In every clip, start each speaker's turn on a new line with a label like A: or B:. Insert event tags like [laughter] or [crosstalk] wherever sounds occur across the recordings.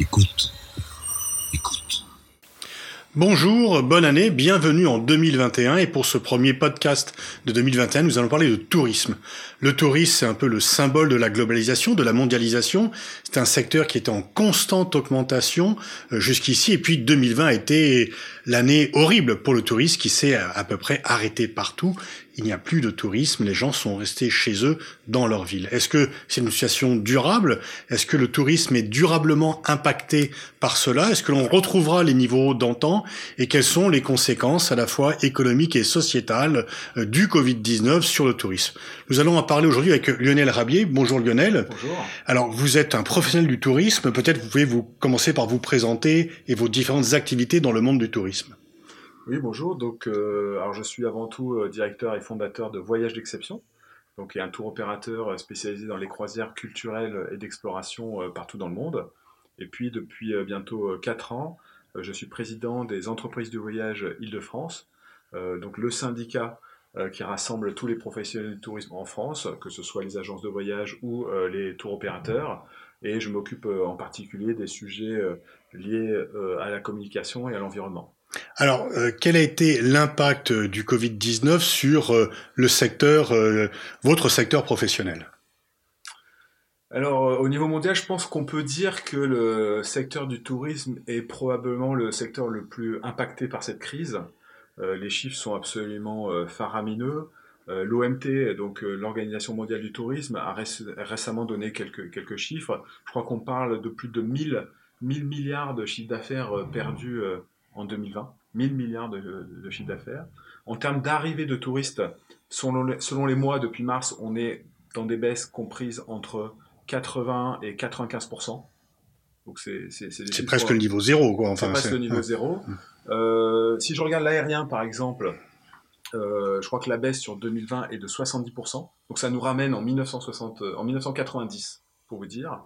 A: Écoute. Écoute.
B: Bonjour, bonne année, bienvenue en 2021 et pour ce premier podcast de 2021, nous allons parler de tourisme. Le tourisme, c'est un peu le symbole de la globalisation, de la mondialisation. C'est un secteur qui est en constante augmentation euh, jusqu'ici et puis 2020 a été l'année horrible pour le tourisme qui s'est à peu près arrêté partout il n'y a plus de tourisme, les gens sont restés chez eux dans leur ville. Est-ce que c'est une situation durable? Est-ce que le tourisme est durablement impacté par cela? Est-ce que l'on retrouvera les niveaux d'antan? Et quelles sont les conséquences à la fois économiques et sociétales euh, du Covid-19 sur le tourisme? Nous allons en parler aujourd'hui avec Lionel Rabier. Bonjour Lionel.
C: Bonjour.
B: Alors vous êtes un professionnel du tourisme, peut-être vous pouvez vous commencer par vous présenter et vos différentes activités dans le monde du tourisme.
C: Oui, bonjour. Donc, euh, alors je suis avant tout euh, directeur et fondateur de Voyage d'exception, donc un tour opérateur euh, spécialisé dans les croisières culturelles et d'exploration partout dans le monde. Et puis depuis bientôt 4 ans, je suis président des entreprises du voyage Île-de-France, donc le syndicat qui rassemble tous les professionnels du tourisme en France, que ce soit les agences de voyage ou les tours opérateurs. Et je m'occupe en particulier des sujets liés à la communication et à l'environnement.
B: Alors, euh, quel a été l'impact du Covid-19 sur euh, le secteur, euh, votre secteur professionnel?
C: Alors, au niveau mondial, je pense qu'on peut dire que le secteur du tourisme est probablement le secteur le plus impacté par cette crise. les chiffres sont absolument faramineux. L'OMT, donc l'Organisation mondiale du tourisme, a récemment donné quelques, quelques chiffres. Je crois qu'on parle de plus de 1000, 1000 milliards de chiffres d'affaires perdus en 2020, 1000 milliards de, de chiffre d'affaires. En termes d'arrivée de touristes, selon les, mois depuis mars, on est dans des baisses comprises entre 80 et 95
B: donc c'est presque le niveau zéro, quoi.
C: Enfin, c'est presque le niveau zéro. Euh, si je regarde l'aérien, par exemple, euh, je crois que la baisse sur 2020 est de 70%. Donc ça nous ramène en, 1960, en 1990, pour vous dire.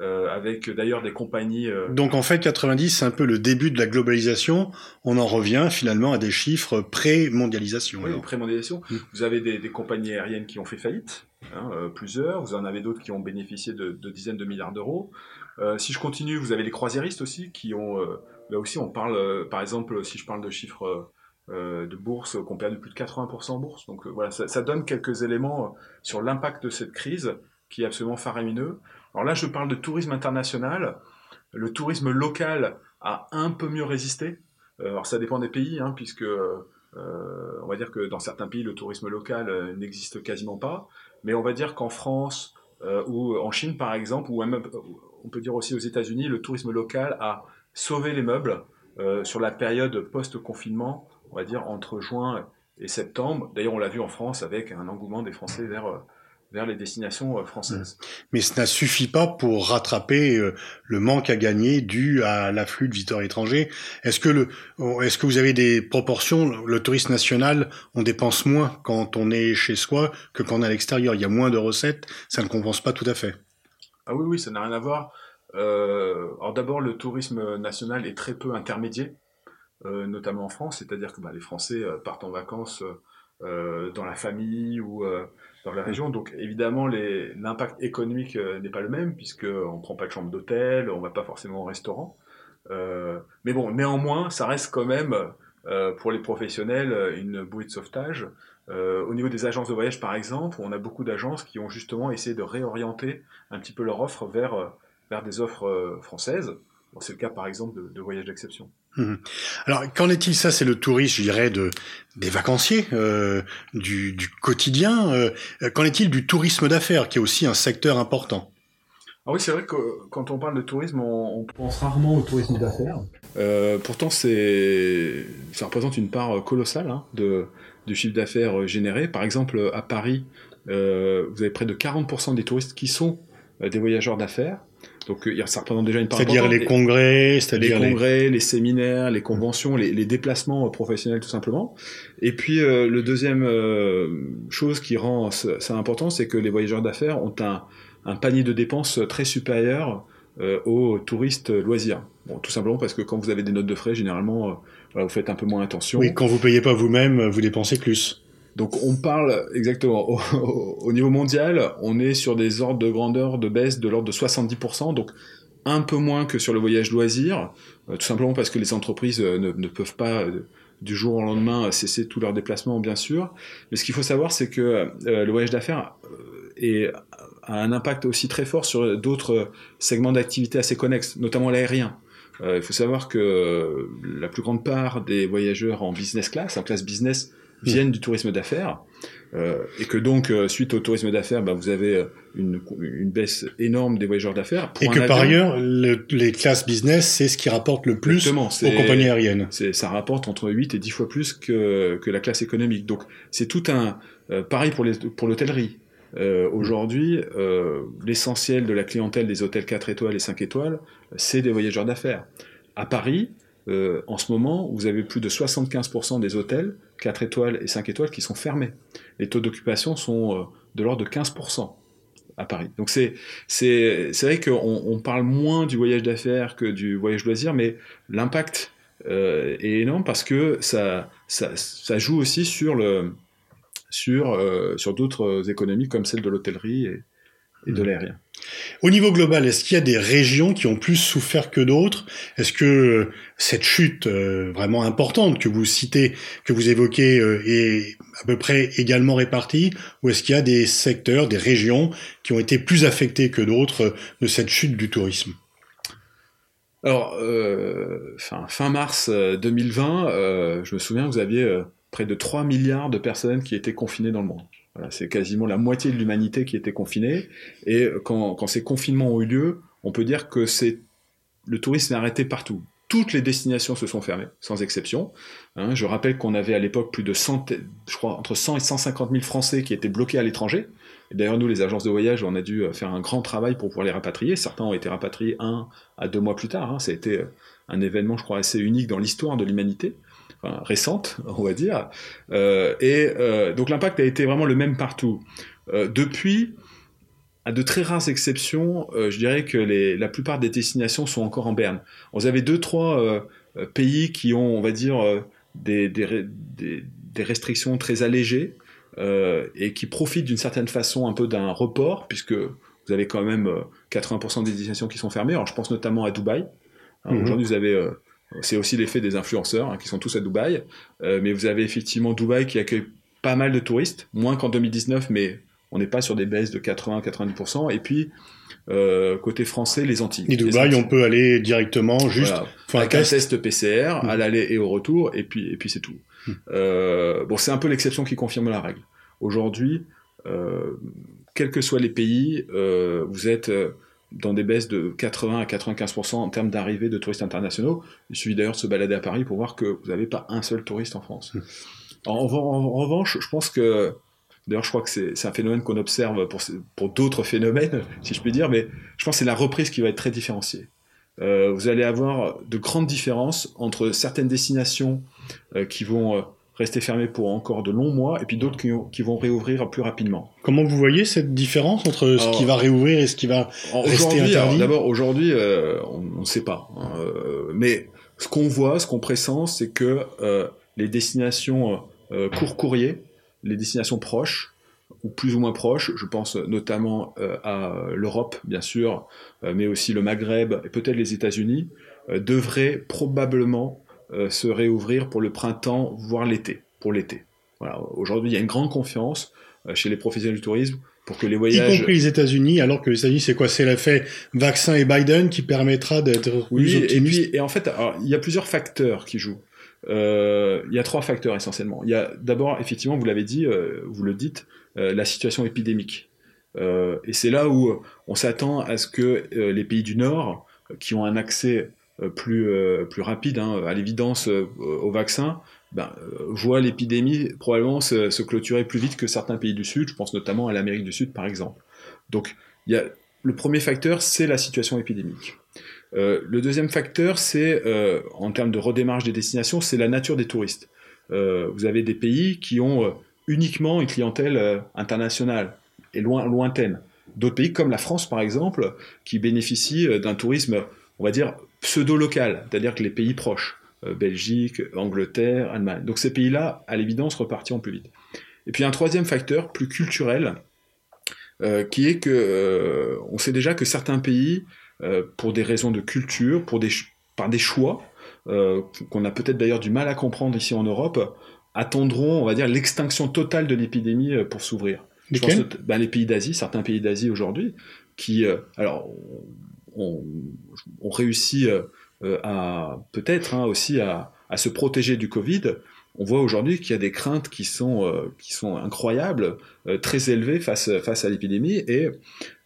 C: Euh, avec d'ailleurs des compagnies. Euh,
B: Donc en fait, 90, c'est un peu le début de la globalisation. On en revient finalement à des chiffres pré-mondialisation.
C: Oui, pré-mondialisation. Mm. Vous avez des, compagnies aériennes qui ont fait faillite, hein, euh, plusieurs. Vous en avez d'autres qui ont bénéficié de, dizaines de milliards d'euros. si je continue, vous avez les croisiéristes aussi qui ont. là aussi, on parle, par exemple, si je parle de chiffres. de bourse qui ont perdu plus de 80% en bourse. Donc voilà, ça, ça, donne quelques éléments sur l'impact de cette crise qui est absolument faramineux. Alors là, je parle de tourisme international. Le tourisme local a un peu mieux résisté. Euh, alors ça dépend des pays, hein, puisque euh, on va dire que dans certains pays, le tourisme local euh, n'existe quasiment pas. Mais on va dire qu'en France ou en Chine, par exemple, ou même, on peut dire aussi aux États-Unis, le tourisme local a sauvé les meubles sur la période post-confinement, on va dire entre juin et septembre. D'ailleurs, on l'a vu en France avec un engouement des Français vers vers les destinations euh, françaises. Mmh.
B: Mais ça ne suffit pas pour rattraper euh, le manque à gagner dû à l'afflux de visiteurs étrangers. Est-ce que le, est-ce que vous avez des proportions? Le tourisme national, on dépense moins quand on est chez soi que quand on est à l'extérieur. Il y a moins de recettes, ça ne compense pas tout à fait.
C: Ah oui, oui, ça n'a rien à voir. Euh, alors d'abord, le tourisme national est très peu intermédié, notamment en France, c'est-à-dire que bah, les Français partent en vacances dans la famille ou dans la région. Donc évidemment, l'impact économique euh, n'est pas le même, puisqu'on ne prend pas de chambre d'hôtel, on ne va pas forcément au restaurant. Euh, mais bon, néanmoins, ça reste quand même, euh, pour les professionnels, une bouée de sauvetage. au niveau des agences de voyage, par exemple, on a beaucoup d'agences qui ont justement essayé de réorienter un petit peu leur offre vers, vers des offres françaises. c'est le cas, par exemple, de, de voyages d'exception.
B: Mhm. Alors, qu'en est-il? Ça, c'est le tourisme, je dirais, de, des vacanciers, euh, du, du, quotidien. Euh, qu'en est-il du tourisme d'affaires, qui est aussi un secteur important?
C: Ah oui, c'est vrai que quand on parle de tourisme, on, pense rarement au tourisme d'affaires. Euh, pourtant, c'est, ça représente une part colossale hein, de, du chiffre d'affaires généré. Par exemple, à Paris, vous avez près de 40% des touristes qui sont des voyageurs d'affaires. Donc euh, ça représente déjà une part
B: C'est-à-dire les congrès,
C: c'est-à-dire les congrès, les... séminaires, les conventions, les, déplacements euh, professionnels tout simplement. Et puis euh, le deuxième chose qui rend ça important, c'est que les voyageurs d'affaires ont un, un, panier de dépenses très supérieur aux touristes loisirs. Bon, tout simplement parce que quand vous avez des notes de frais, généralement, vous faites un peu moins attention.
B: Oui, quand vous payez pas vous-même, vous dépensez plus.
C: Donc on parle exactement au, niveau mondial, on est sur des ordres de grandeur de baisse de l'ordre de 70%. Donc un peu moins que sur le voyage loisir, tout simplement parce que les entreprises ne, ne peuvent pas du jour au lendemain cesser tous leurs déplacements, bien sûr. Mais ce qu'il faut savoir, c'est que le voyage d'affaires est, a un impact aussi très fort sur d'autres segments d'activité assez connexes, notamment l'aérien. Euh, il faut savoir que la plus grande part des voyageurs en business class, en classe business, viennent du tourisme d'affaires. Euh, et que donc, euh, suite au tourisme d'affaires, bah, vous avez une, une, baisse énorme des voyageurs d'affaires.
B: Et que par ailleurs, les classes business, c'est ce qui rapporte le plus aux compagnies aériennes.
C: Ça rapporte entre 8 et 10 fois plus que, que la classe économique. Donc, c'est tout un... pareil pour l'hôtellerie. Euh, Aujourd'hui, euh, l'essentiel de la clientèle des hôtels 4 étoiles et 5 étoiles, c'est des voyageurs d'affaires. À Paris, euh, en ce moment, vous avez plus de 75% des hôtels 4 étoiles et 5 étoiles qui sont fermés. Les taux d'occupation sont euh, de l'ordre de 15% à Paris. Donc c'est vrai qu'on on parle moins du voyage d'affaires que du voyage loisir, mais l'impact euh, est énorme parce que ça, ça, ça joue aussi sur le sur, sur d'autres économies comme celle de l'hôtellerie de hmm. l'aérien.
B: Au niveau global, est-ce qu'il y a des régions qui ont plus souffert que d'autres? Est-ce que euh, cette chute euh, vraiment importante que vous citez, que vous évoquez, est à peu près également répartie? Ou est-ce qu'il y a des secteurs, des régions qui ont été plus affectées que d'autres de cette chute du tourisme?
C: Alors, fin, fin, mars 2020, je me souviens, vous aviez près de 3 milliards de personnes qui étaient confinées dans le monde. Voilà, c'est quasiment la moitié de l'humanité qui était confinée. Et quand, ces confinements ont eu lieu, on peut dire que c'est le tourisme est arrêté partout. Toutes les destinations se sont fermées, sans exception. Hein, je rappelle qu'on avait à l'époque plus de 100, je crois, entre 100 et 150 000 Français qui étaient bloqués à l'étranger. D'ailleurs, nous, les agences de voyage, on a dû faire un grand travail pour pouvoir les rapatrier. Certains ont été rapatriés un à deux mois plus tard. Hein. Ça a été un événement, je crois, assez unique dans l'histoire de l'humanité récente, on va dire. Euh, et euh, donc l'impact a été vraiment le même partout. Euh, depuis, à de très rares exceptions, je dirais que les, la plupart des destinations sont encore en berne. Vous avez deux, trois pays qui ont, on va dire, des, des, des, restrictions très allégées et qui profitent d'une certaine façon un peu d'un report, puisque vous avez quand même 80% des destinations qui sont fermées. Alors je pense notamment à Dubaï. Mhm. Aujourd'hui, vous avez c'est aussi l'effet des influenceurs hein, qui sont tous à Dubaï. Euh, mais vous avez effectivement Dubaï qui accueille pas mal de touristes, moins qu'en 2019, mais on n'est pas sur des baisses de 80-90%. Et puis, euh, côté français, les Antilles.
B: Et Dubaï, on peut aller directement, juste
C: voilà. un test, PCR à mmh. l'aller et au retour, et puis, et puis c'est tout. Mmh. Euh, bon, c'est un peu l'exception qui confirme la règle. Aujourd'hui, euh, quels que soient les pays, vous êtes dans des baisses de 80 à 95% en termes d'arrivée de touristes internationaux. Il suffit d'ailleurs de se balader à Paris pour voir que vous n'avez pas un seul touriste en France. En, en, revanche, je pense que, d'ailleurs je crois que c'est un phénomène qu'on observe pour, pour d'autres phénomènes, [laughs] si je puis dire, mais je pense que c'est la reprise qui va être très différenciée. Euh, vous allez avoir de grandes différences entre certaines destinations euh, qui vont euh, rester fermés pour encore de longs mois, et puis d'autres qui, vont réouvrir plus rapidement.
B: Comment vous voyez cette différence entre ce qui va réouvrir et ce qui va rester interdit
C: D'abord, aujourd'hui, euh, on ne sait pas. Hein, euh, mais ce qu'on voit, ce qu'on pressent, c'est que euh, les destinations court courrier, les destinations proches, ou plus ou moins proches, je pense notamment à l'Europe, bien sûr, mais aussi le Maghreb et peut-être les États-Unis, devraient probablement euh, se réouvrir pour le printemps, voire l'été, pour l'été. Voilà. Aujourd'hui, il y a une grande confiance euh, chez les professionnels du tourisme pour que les voyages...
B: Y compris les États-Unis, alors que les États-Unis, c'est quoi? C'est l'effet vaccin et Biden qui permettra d'être
C: oui, Et, puis, et en fait, il y a plusieurs facteurs qui jouent. Euh, il y a trois facteurs essentiellement. Il y a d'abord, effectivement, vous l'avez dit, vous le dites, la situation épidémique. Et c'est là où on s'attend à ce que les pays du Nord, qui ont un accès plus, euh, plus rapide, hein, à l'évidence, euh, au vaccin, ben, voit l'épidémie probablement se, clôturer plus vite que certains pays du Sud. Je pense notamment à l'Amérique du Sud, par exemple. Donc, le premier facteur, c'est la situation épidémique. le deuxième facteur, c'est, en termes de redémarche des destinations, c'est la nature des touristes. vous avez des pays qui ont uniquement une clientèle internationale et loin, lointaine. D'autres pays, comme la France par exemple, qui bénéficient d'un tourisme, on va dire, pseudo-local, c'est-à-dire que les pays proches, euh, Belgique, Angleterre, Allemagne. Donc ces pays-là, à l'évidence, repartiront plus vite. Et puis un troisième facteur, plus culturel, euh, qui est que euh, on sait déjà que certains pays pour des raisons de culture, pour des, par des choix, qu'on a peut-être d'ailleurs du mal à comprendre ici en Europe, attendront, on va dire, l'extinction totale de l'épidémie pour s'ouvrir. Ben, les pays d'Asie, certains pays d'Asie aujourd'hui, qui, alors, ont, réussi à peut-être hein, aussi à, se protéger du Covid, on voit aujourd'hui qu'il y a des craintes qui sont, euh, incroyables, euh, très élevées face, à l'épidémie, et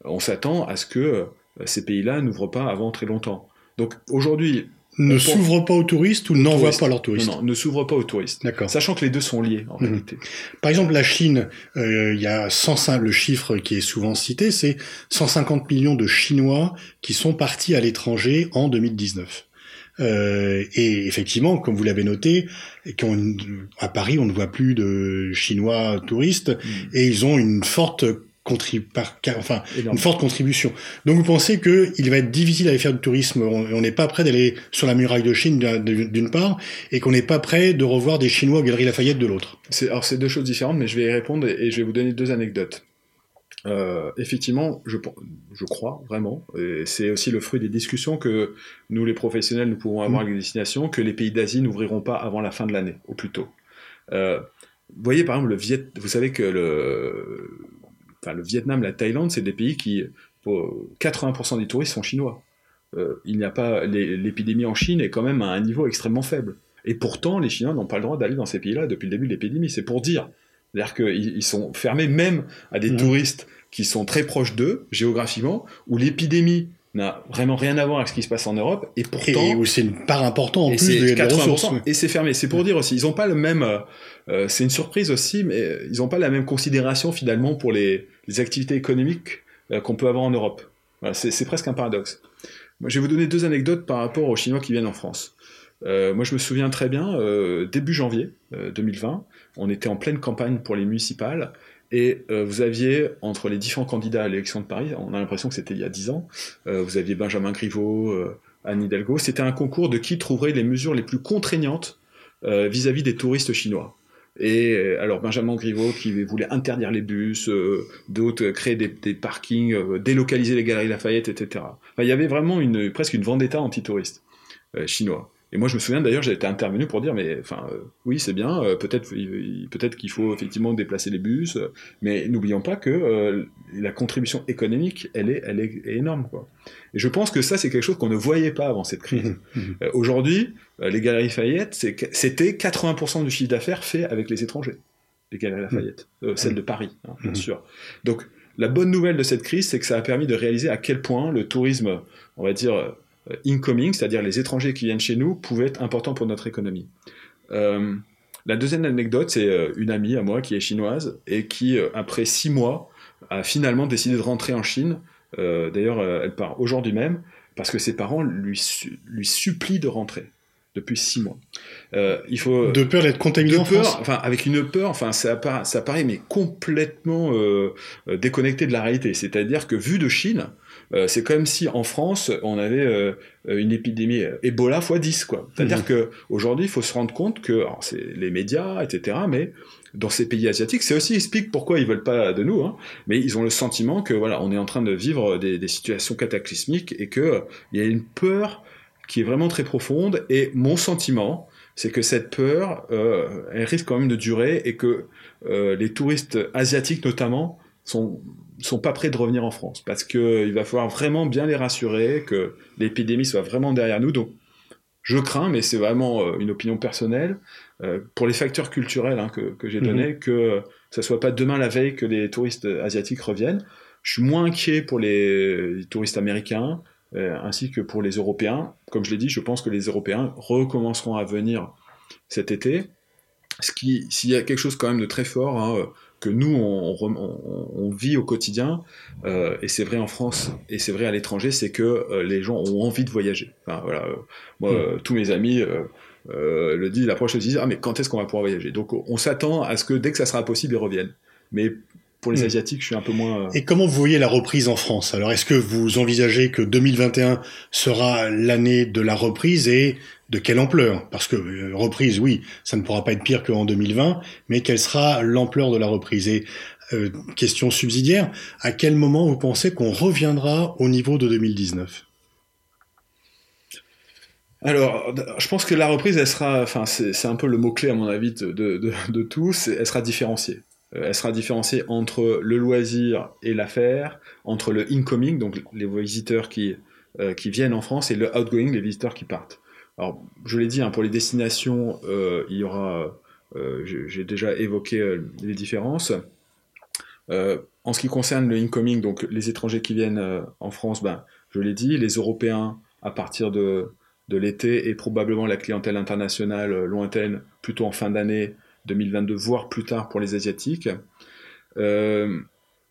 C: on s'attend à ce que euh, ces pays-là n'ouvrent pas avant très longtemps. Donc aujourd'hui...
B: Ne s'ouvrent pas aux touristes ou n'envoient pas leurs touristes
C: Non, non, ne s'ouvrent pas aux touristes. D'accord. Sachant que les deux sont liés, en mhm. réalité.
B: Par exemple, la Chine, il y a 105, le chiffre qui est souvent cité, c'est 150 millions de Chinois qui sont partis à l'étranger en 2019. Euh, et effectivement, comme vous l'avez noté, à Paris, on ne voit plus de Chinois touristes mm. et ils ont une forte enfin une forte contribution. Donc vous pensez que il va être difficile d'aller faire du tourisme, on n'est pas prêt d'aller sur la muraille de Chine d'une part, et qu'on n'est pas prêt de revoir des Chinois à Galerie Lafayette de l'autre.
C: Alors c'est deux choses différentes, mais je vais y répondre et je vais vous donner deux anecdotes. Euh, effectivement, je, je crois vraiment, et c'est aussi le fruit des discussions que nous, les professionnels, nous pouvons avoir mm. avec les destinations, que les pays d'Asie n'ouvriront pas avant la fin de l'année, au plus tôt. Euh, vous voyez, par exemple, le Viet, vous savez que le, enfin, le Vietnam, la Thaïlande, c'est des pays qui, pour 80% des touristes sont chinois. Euh, il n'y a pas, l'épidémie en Chine est quand même à un niveau extrêmement faible. Et pourtant, les Chinois n'ont pas le droit d'aller dans ces pays-là depuis le début de l'épidémie. C'est pour dire. C'est-à-dire qu'ils sont fermés même à des mm. touristes qui sont très proches d'eux, géographiquement, où l'épidémie n'a vraiment rien à voir avec ce qui se passe en Europe, et pourtant...
B: Et où c'est une part importante en plus des, ressources.
C: Et c'est fermé. C'est pour dire aussi, ils n'ont pas le même... Euh, euh, c'est une surprise aussi, mais ils n'ont pas la même considération finalement pour les, les activités économiques euh, qu'on peut avoir en Europe. Voilà, c'est presque un paradoxe. Moi, je vais vous donner deux anecdotes par rapport aux Chinois qui viennent en France. moi, je me souviens très bien, début janvier 2020, on était en pleine campagne pour les municipales, et euh, vous aviez, entre les différents candidats à l'élection de Paris, on a l'impression que c'était il y a dix ans, euh, vous aviez Benjamin Griveaux, euh, Anne Hidalgo, c'était un concours de qui trouverait les mesures les plus contraignantes vis-à-vis des touristes chinois. Et alors Benjamin Griveaux qui voulait interdire les bus, d'autres créer des, parkings, délocaliser les galeries Lafayette, etc. il y avait vraiment une, presque une vendetta anti-touriste chinois. Et moi, je me souviens d'ailleurs, j'ai été intervenu pour dire, mais enfin, euh, oui, c'est bien, euh, peut-être, peut-être qu'il faut effectivement déplacer les bus, euh, mais n'oublions pas que la contribution économique, elle est, elle est énorme, quoi. Et je pense que ça, c'est quelque chose qu'on ne voyait pas avant cette crise. [laughs] Mmh, mmh. Aujourd'hui, les galeries Lafayette, c'était 80% du chiffre d'affaires fait avec les étrangers. Les galeries mmh. Lafayette, celles de Paris, hein, bien sûr. Donc, la bonne nouvelle de cette crise, c'est que ça a permis de réaliser à quel point le tourisme, on va dire, incoming, c'est-à-dire les étrangers qui viennent chez nous, pouvaient être importants pour notre économie. Euh, la deuxième anecdote, c'est euh, une amie à moi qui est chinoise et qui, après six mois, a finalement décidé de rentrer en Chine. D'ailleurs, elle part aujourd'hui même parce que ses parents lui, lui supplient de rentrer depuis six mois.
B: il faut de peur d'être contaminé en France.
C: Enfin, avec une peur, enfin, ça, paraît, ça paraît mais complètement déconnecté de la réalité. C'est-à-dire que vu de Chine, euh, c'est comme si en France, on avait euh, une épidémie Ebola x 10. quoi. C'est-à-dire mmh. qu'aujourd'hui, il faut se rendre compte que c'est les médias, etc., mais dans ces pays asiatiques, c'est aussi explique pourquoi ils veulent pas de nous, hein, mais ils ont le sentiment que voilà, on est en train de vivre des, situations cataclysmiques et qu'il il y a une peur qui est vraiment très profonde. Et mon sentiment, c'est que cette peur, euh, elle risque quand même de durer et que les touristes asiatiques notamment sont sont pas prêts de revenir en France parce que il va falloir vraiment bien les rassurer que l'épidémie soit vraiment derrière nous. Donc, je crains, mais c'est vraiment euh, une opinion personnelle, euh, pour les facteurs culturels hein, que, que j'ai mhm. donnés, que ça soit pas demain la veille que les touristes asiatiques reviennent. Je suis moins inquiet pour les, touristes américains euh, ainsi que pour les Européens. Comme je l'ai dit, je pense que les Européens recommenceront à venir cet été. Ce qui, s'il y a quelque chose quand même de très fort, hein, que nous, on, vit au quotidien, euh, et c'est vrai en France, et c'est vrai à l'étranger, c'est que euh, les gens ont envie de voyager. voilà, euh, moi, hmm. tous mes amis le disent, l'approche, ils disent, ah mais quand est-ce qu'on va pouvoir voyager? Donc on s'attend à ce que dès que ça sera possible, ils reviennent. Mais pour les hmm. Asiatiques, je suis un peu moins...
B: Et comment vous voyez la reprise en France? Alors, est-ce que vous envisagez que 2021 sera l'année de la reprise et de quelle ampleur? Parce que euh, reprise, oui, ça ne pourra pas être pire qu'en 2020, mais quelle sera l'ampleur de la reprise? Et euh, question subsidiaire, à quel moment vous pensez qu'on reviendra au niveau de 2019
C: alors, je pense que la reprise, elle sera, enfin, c'est un peu le mot-clé à mon avis de, tous, elle sera différenciée. Euh, elle sera différenciée entre le loisir et l'affaire, entre le incoming, donc les visiteurs qui, qui viennent en France, et le outgoing, les visiteurs qui partent. Alors, je l'ai dit, hein, pour les destinations, euh, il y aura, j'ai déjà évoqué les différences. en ce qui concerne le incoming, donc les étrangers qui viennent en France, ben, je l'ai dit, les Européens à partir de de l'été et probablement la clientèle internationale euh, lointaine plutôt en fin d'année 2022, voire plus tard pour les Asiatiques. Euh,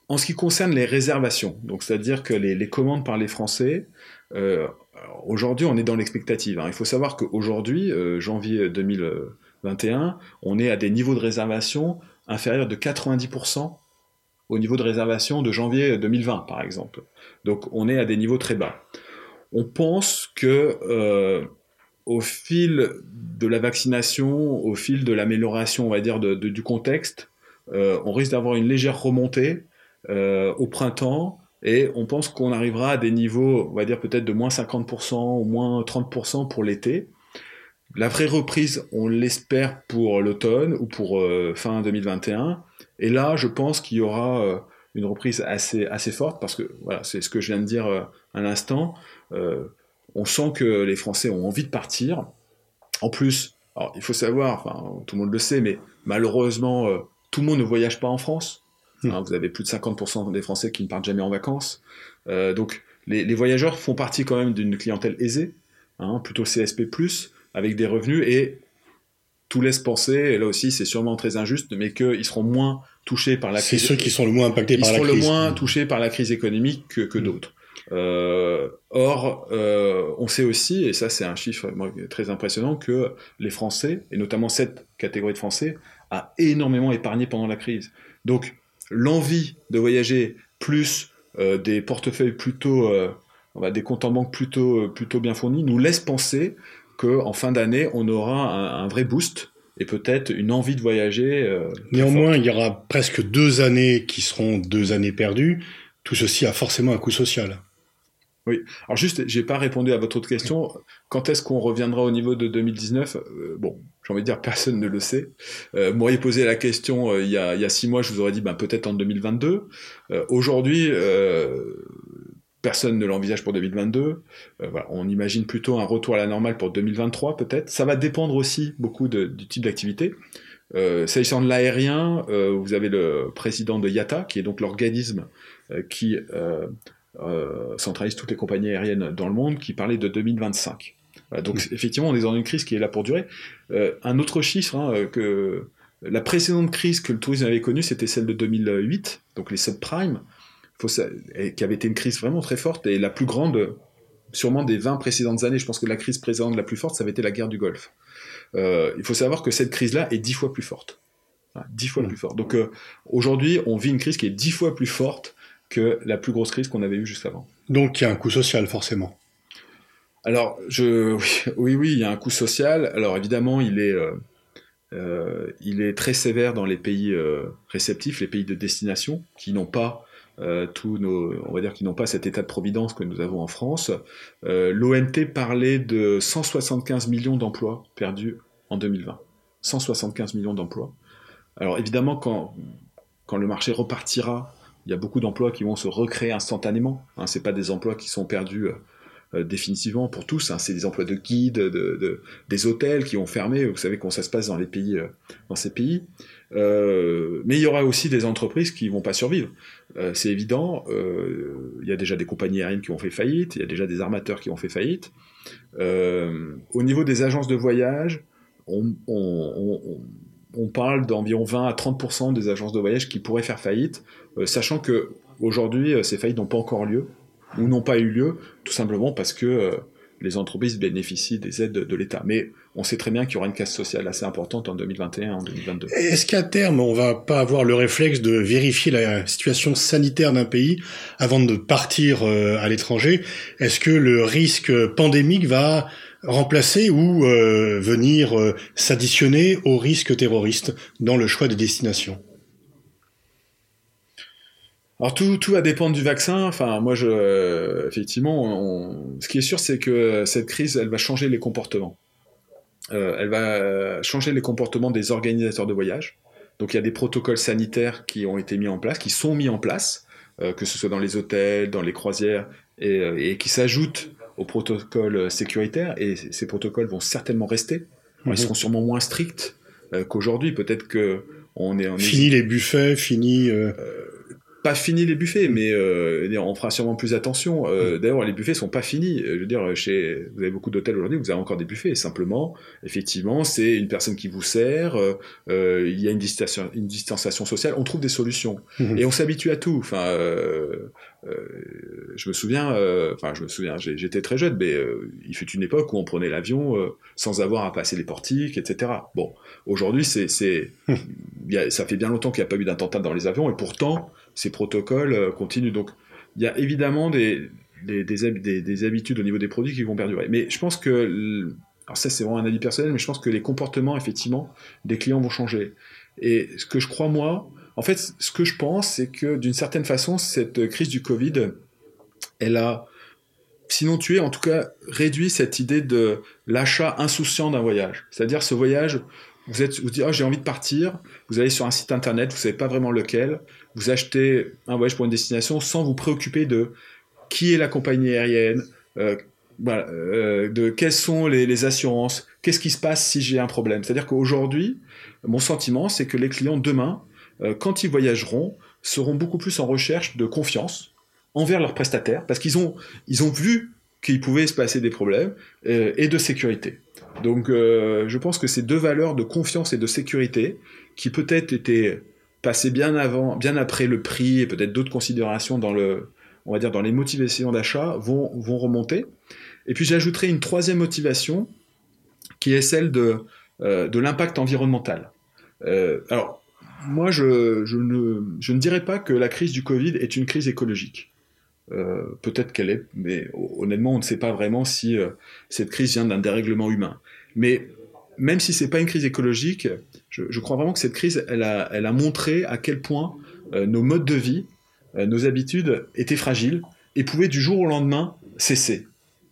C: en ce qui concerne les réservations, donc c'est-à-dire que les, commandes par les Français, euh, aujourd'hui on est dans l'expectative. Hein. Il faut savoir qu'aujourd'hui, janvier 2021, on est à des niveaux de réservation inférieurs de 90% au niveau de réservation de janvier 2020 par exemple. Donc on est à des niveaux très bas on pense que euh, au fil de la vaccination, au fil de l'amélioration, on va dire, du contexte, euh, on risque d'avoir une légère remontée euh, au printemps et on pense qu'on arrivera à des niveaux, on va dire peut-être de moins 50% ou moins 30% pour l'été. La vraie reprise, on l'espère pour l'automne ou pour fin 2021. Et là, je pense qu'il y aura une reprise assez, forte parce que c'est ce que je viens de dire à l'instant. Euh, on sent que les Français ont envie de partir. En plus, il faut savoir, tout le monde le sait, mais malheureusement, euh, tout le monde ne voyage pas en France. Hmm. Hein, vous avez plus de 50% des Français qui ne partent jamais en vacances. Euh, donc, les, voyageurs font partie quand même d'une clientèle aisée, hein, plutôt CSP+, avec des revenus, et tout laisse penser, et là aussi c'est sûrement très injuste, mais qu'ils seront moins touchés par la crise.
B: C'est ceux qui sont le moins impactés par la crise.
C: Ils seront le moins touchés par la crise économique que, hmm. d'autres. Euh, or, euh, on sait aussi, et ça c'est un chiffre très impressionnant, que les Français, et notamment cette catégorie de Français, a énormément épargné pendant la crise. Donc, l'envie de voyager, plus euh, des portefeuilles plutôt, on va, des comptes en banque plutôt, plutôt bien fournis, nous laisse penser qu'en fin d'année, on aura un, vrai boost et peut-être une envie de voyager.
B: Néanmoins, il y aura presque deux années qui seront deux années perdues. Tout ceci a forcément un coût social.
C: Oui. Alors juste, j'ai pas répondu à votre autre question. Quand est-ce qu'on reviendra au niveau de 2019 euh, Bon, j'ai envie de dire [laughs] personne ne le sait. Euh, M'auriez posé la question euh, il, y a, il, y a, six mois, je vous aurais dit ben, peut-être en 2022. Euh, aujourd'hui, personne ne l'envisage pour 2022. Voilà, on imagine plutôt un retour à la normale pour 2023 peut-être. Ça va dépendre aussi beaucoup de, du type d'activité. S'agissant de l'aérien, vous avez le président de IATA, qui est donc l'organisme qui euh, centralise toutes les compagnies aériennes dans le monde, qui parlait de 2025. donc effectivement, on est dans une crise qui est là pour durer. Euh, un autre chiffre, hein, euh, que la précédente crise que le tourisme avait connue, c'était celle de 2008, donc les subprimes, faut, qui avait été une crise vraiment très forte, et la plus grande, sûrement des 20 précédentes années. Je pense que la crise précédente la plus forte, ça avait été la guerre du Golfe. il faut savoir que cette crise-là est dix fois plus forte. dix fois plus forte. Donc aujourd'hui, on vit une crise qui est dix fois plus forte que la plus grosse crise qu'on avait eue jusqu'avant.
B: Donc il y a un coût social forcément.
C: Alors je [laughs] oui oui il y a un coût social. Alors évidemment il est euh, euh, il est très sévère dans les pays euh, réceptifs, les pays de destination qui n'ont pas tous nos on va dire qui n'ont pas cet état de providence que nous avons en France. L'OMT parlait de 175 millions d'emplois perdus en 2020. 175 millions d'emplois. Alors évidemment quand quand le marché repartira il y a beaucoup d'emplois qui vont se recréer instantanément. Hein, c'est pas des emplois qui sont perdus euh, euh, définitivement pour tous. Hein. c'est des emplois de guides, de, des hôtels qui vont fermer. Vous savez comment ça se passe dans les pays, euh, dans ces pays. mais il y aura aussi des entreprises qui vont pas survivre. c'est évident. Il y a déjà des compagnies aériennes qui ont fait faillite. Il y a déjà des armateurs qui ont fait faillite. au niveau des agences de voyage, on, on parle d'environ 20 à 30% des agences de voyage qui pourraient faire faillite, euh, sachant que aujourd'hui euh, ces faillites n'ont pas encore lieu ou n'ont pas eu lieu, tout simplement parce que euh, les entreprises bénéficient des aides de, l'État. Mais on sait très bien qu'il y aura une casse sociale assez importante en 2021 et en 2022.
B: Est-ce qu'à terme, on va pas avoir le réflexe de vérifier la situation sanitaire d'un pays avant de partir à l'étranger? Est-ce que le risque pandémique va remplacer ou euh, venir euh, s'additionner au risque terroriste dans le choix des destinations
C: alors tout, tout va dépendre du vaccin. Enfin, moi, je, effectivement, ce qui est sûr, c'est que cette crise, elle va changer les comportements. Euh, elle va changer les comportements des organisateurs de voyage. Donc il y a des protocoles sanitaires qui ont été mis en place, qui sont mis en place, euh, que ce soit dans les hôtels, dans les croisières, euh, et qui s'ajoutent aux protocoles sécuritaires. Et ces protocoles vont certainement rester. Ils
B: Mhm.
C: seront sûrement moins stricts euh, qu'aujourd'hui. Peut-être que on est, on est
B: Fini les buffets, fini. euh,
C: pas fini les buffets, mais euh, on fera sûrement plus attention. Euh, D'ailleurs, les buffets sont pas finis. Euh, Je veux dire, chez vous avez beaucoup d'hôtels aujourd'hui, vous avez encore des buffets. Simplement, effectivement, c'est une personne qui vous sert. euh, euh, il y a une distanciation, une distanciation sociale. On trouve des solutions
B: Mhm.
C: et on s'habitue à tout. Enfin, euh, euh, je me souviens. euh, Enfin, je me souviens. J'étais très jeune, mais euh, il fut une époque où on prenait l'avion euh, sans avoir à passer les portiques, etc. Bon, aujourd'hui, c'est, c'est, a- ça fait bien longtemps qu'il n'y a pas eu d'attentat dans les avions, et pourtant, ces protocoles euh, continuent. Donc, il y a évidemment des, des, des, hab- des- des habitudes au niveau des produits qui vont perdurer. Mais je pense que, alors ça c'est vraiment un avis personnel, mais je pense que les comportements, effectivement, des clients vont changer. Et ce que je crois, moi, en fait, ce que je pense, c'est que d'une certaine façon, cette crise du Covid, elle a, sinon tué, en tout cas réduit cette idée de l'achat insouciant d'un voyage. C'est-à-dire ce voyage, vous êtes, vous dites, oh, j'ai envie de partir, vous allez sur un site internet, vous savez pas vraiment lequel, vous achetez un voyage pour une destination sans vous préoccuper de qui est la compagnie aérienne, euh, euh, de quelles sont les, assurances, qu'est-ce qui se passe si j'ai un problème. C'est-à-dire qu'aujourd'hui, mon sentiment, c'est que les clients demain, euh, quand ils voyageront, seront beaucoup plus en recherche de confiance envers leurs prestataires, parce qu'ils ont, ils ont vu qu'il pouvait se passer des problèmes, et de sécurité. Donc euh, je pense que ces deux valeurs de confiance et de sécurité, qui peut-être étaient passées bien avant, bien après le prix et peut-être d'autres considérations dans le, on va dire dans les motivations d'achat, vont, vont remonter. Et puis j'ajouterai une troisième motivation, qui est celle de, euh, de l'impact environnemental. Euh, alors moi je, je, ne, je ne dirais pas que la crise du Covid est une crise écologique. Peut-être qu'elle est, mais honnêtement, on ne sait pas vraiment si cette crise vient d'un dérèglement humain. Mais même si c'est pas une crise écologique, je, je, crois vraiment que cette crise, elle a, elle a montré à quel point euh, nos modes de vie, euh, nos habitudes étaient fragiles et pouvaient du jour au lendemain cesser.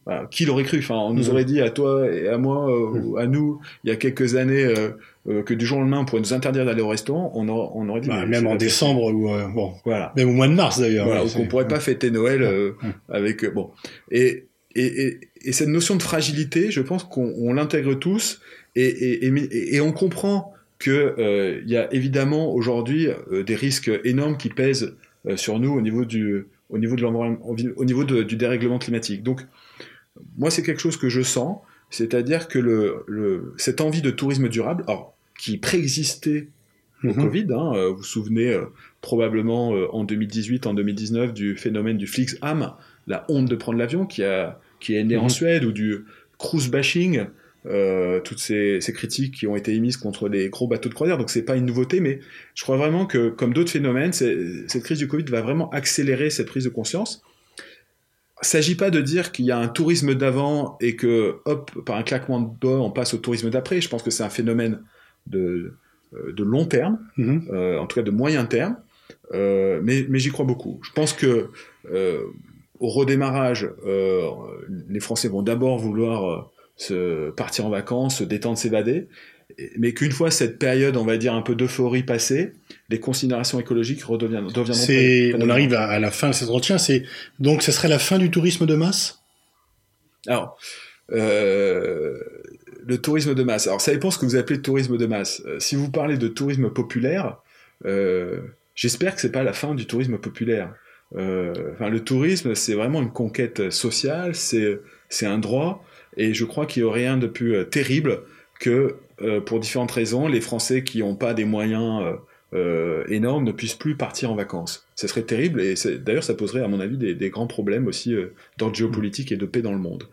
C: Voilà. Qui l'aurait cru? Enfin, on nous aurait dit à toi et à moi, euh, à nous, il y a quelques années, euh, euh, que du jour au lendemain, on pourrait nous interdire d'aller au restaurant. On, aura, on aurait dit.
B: Bah, même en décembre ou euh, bon,
C: voilà.
B: Même au mois de mars d'ailleurs.
C: Voilà, on pourrait pas fêter Noël euh, avec bon. Et, et, et, et, cette notion de fragilité, je pense qu'on l'intègre tous et, on comprend que il y a évidemment aujourd'hui euh, des risques énormes qui pèsent euh, sur nous au niveau du au niveau de au niveau du dérèglement climatique. Donc moi, c'est quelque chose que je sens, c'est-à-dire que cette envie de tourisme durable, qui préexistait au mmh. Covid, hein, euh, vous vous souvenez euh, probablement euh, en 2018, en 2019 du phénomène du Flixham, la honte de prendre l'avion qui, a, qui est né mmh. en Suède, ou du cruise bashing, euh, toutes ces, ces, critiques qui ont été émises contre les gros bateaux de croisière. Donc c'est pas une nouveauté, mais je crois vraiment que, comme d'autres phénomènes, cette crise du Covid va vraiment accélérer cette prise de conscience. Il s'agit pas de dire qu'il y a un tourisme d'avant et que, hop, par un claquement de doigts, on passe au tourisme d'après. Je pense que c'est un phénomène de, de long terme,
B: mmh.
C: euh, en tout cas de moyen terme, euh, mais, mais j'y crois beaucoup. Je pense que euh, au redémarrage, euh, les Français vont d'abord vouloir se partir en vacances, se détendre, s'évader, mais qu'une fois cette période, on va dire un peu d'euphorie passée, les considérations écologiques redeviendront.
B: On arrive à, à, la fin de cet entretien. C'est donc, ce serait la fin du tourisme de masse?
C: Alors, euh, le tourisme de masse. Alors, ça dépend ce que vous appelez de tourisme de masse. Euh, si vous parlez de tourisme populaire, euh, j'espère que c'est pas la fin du tourisme populaire. Euh, enfin, le tourisme, c'est vraiment une conquête sociale, c'est un droit, et je crois qu'il n'y a rien de plus euh, terrible que, euh, pour différentes raisons, les Français qui n'ont pas des moyens euh, énormes ne puissent plus partir en vacances. Ce serait terrible, et d'ailleurs, ça poserait, à mon avis, des, grands problèmes aussi d'ordre géopolitique et de paix dans le monde.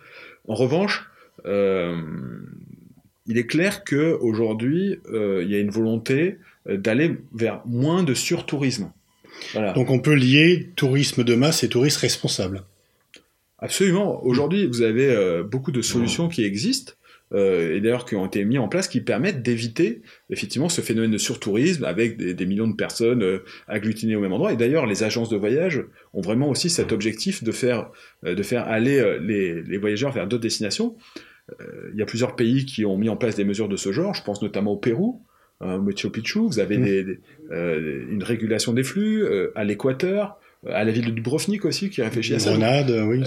C: En revanche, euh, il est clair que aujourd'hui, euh, il y a une volonté d'aller vers moins de surtourisme.
B: Voilà. Donc on peut lier tourisme de masse et tourisme responsable.
C: Absolument. Aujourd'hui, vous avez euh, beaucoup de solutions qui existent. Euh, et d'ailleurs qui ont été mis en place qui permettent d'éviter effectivement ce phénomène de surtourisme avec des, millions de personnes euh, agglutinées au même endroit. Et d'ailleurs, les agences de voyage ont vraiment aussi cet objectif de faire, euh, de faire aller les, les voyageurs vers d'autres destinations. Il y a plusieurs pays qui ont mis en place des mesures de ce genre. Je pense notamment au Pérou, au Machu Picchu. Vous avez des, une régulation des flux à l'Équateur à la ville de Dubrovnik aussi qui réfléchit à ça.
B: Grenade, oui.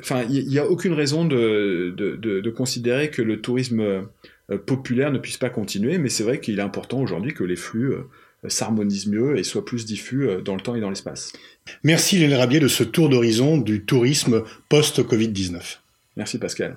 C: Enfin, il n'y a aucune raison de, de, de, considérer que le tourisme euh, populaire ne puisse pas continuer, mais c'est vrai qu'il est important aujourd'hui que les flux euh, s'harmonisent mieux et soient plus diffus euh, dans le temps et dans l'espace.
B: Merci Léon Rabier de ce tour d'horizon du tourisme post-Covid-19.
C: Merci Pascal.